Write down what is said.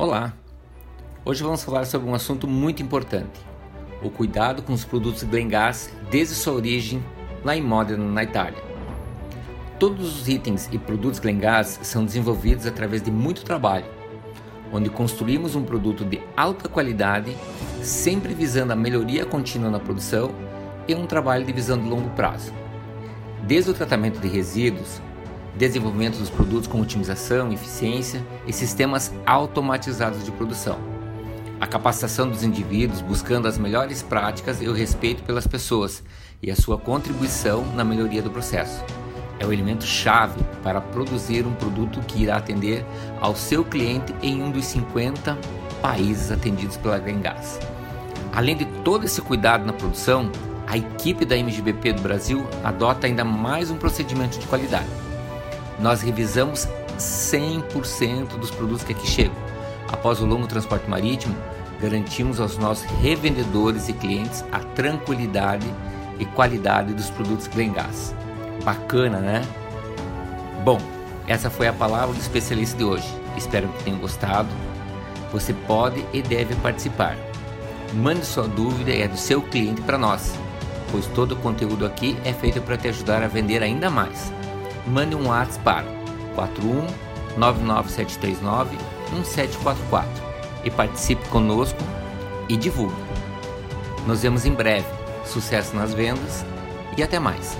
Olá! Hoje vamos falar sobre um assunto muito importante: o cuidado com os produtos Glengas desde sua origem lá em Modena, na Itália. Todos os itens e produtos Glengas são desenvolvidos através de muito trabalho, onde construímos um produto de alta qualidade, sempre visando a melhoria contínua na produção e um trabalho de visão de longo prazo. Desde o tratamento de resíduos, desenvolvimento dos produtos com otimização, eficiência e sistemas automatizados de produção. A capacitação dos indivíduos buscando as melhores práticas e o respeito pelas pessoas e a sua contribuição na melhoria do processo. É o elemento chave para produzir um produto que irá atender ao seu cliente em um dos 50 países atendidos pela Grengas. Além de todo esse cuidado na produção, a equipe da MGBP do Brasil adota ainda mais um procedimento de qualidade nós revisamos 100% dos produtos que aqui chegam. Após o longo transporte marítimo, garantimos aos nossos revendedores e clientes a tranquilidade e qualidade dos produtos Glengás. Bacana, né? Bom, essa foi a palavra do especialista de hoje. Espero que tenham gostado. Você pode e deve participar. Mande sua dúvida e a do seu cliente para nós, pois todo o conteúdo aqui é feito para te ajudar a vender ainda mais mande um WhatsApp para 41 99739 1744 e participe conosco e divulgue. Nos vemos em breve. Sucesso nas vendas e até mais.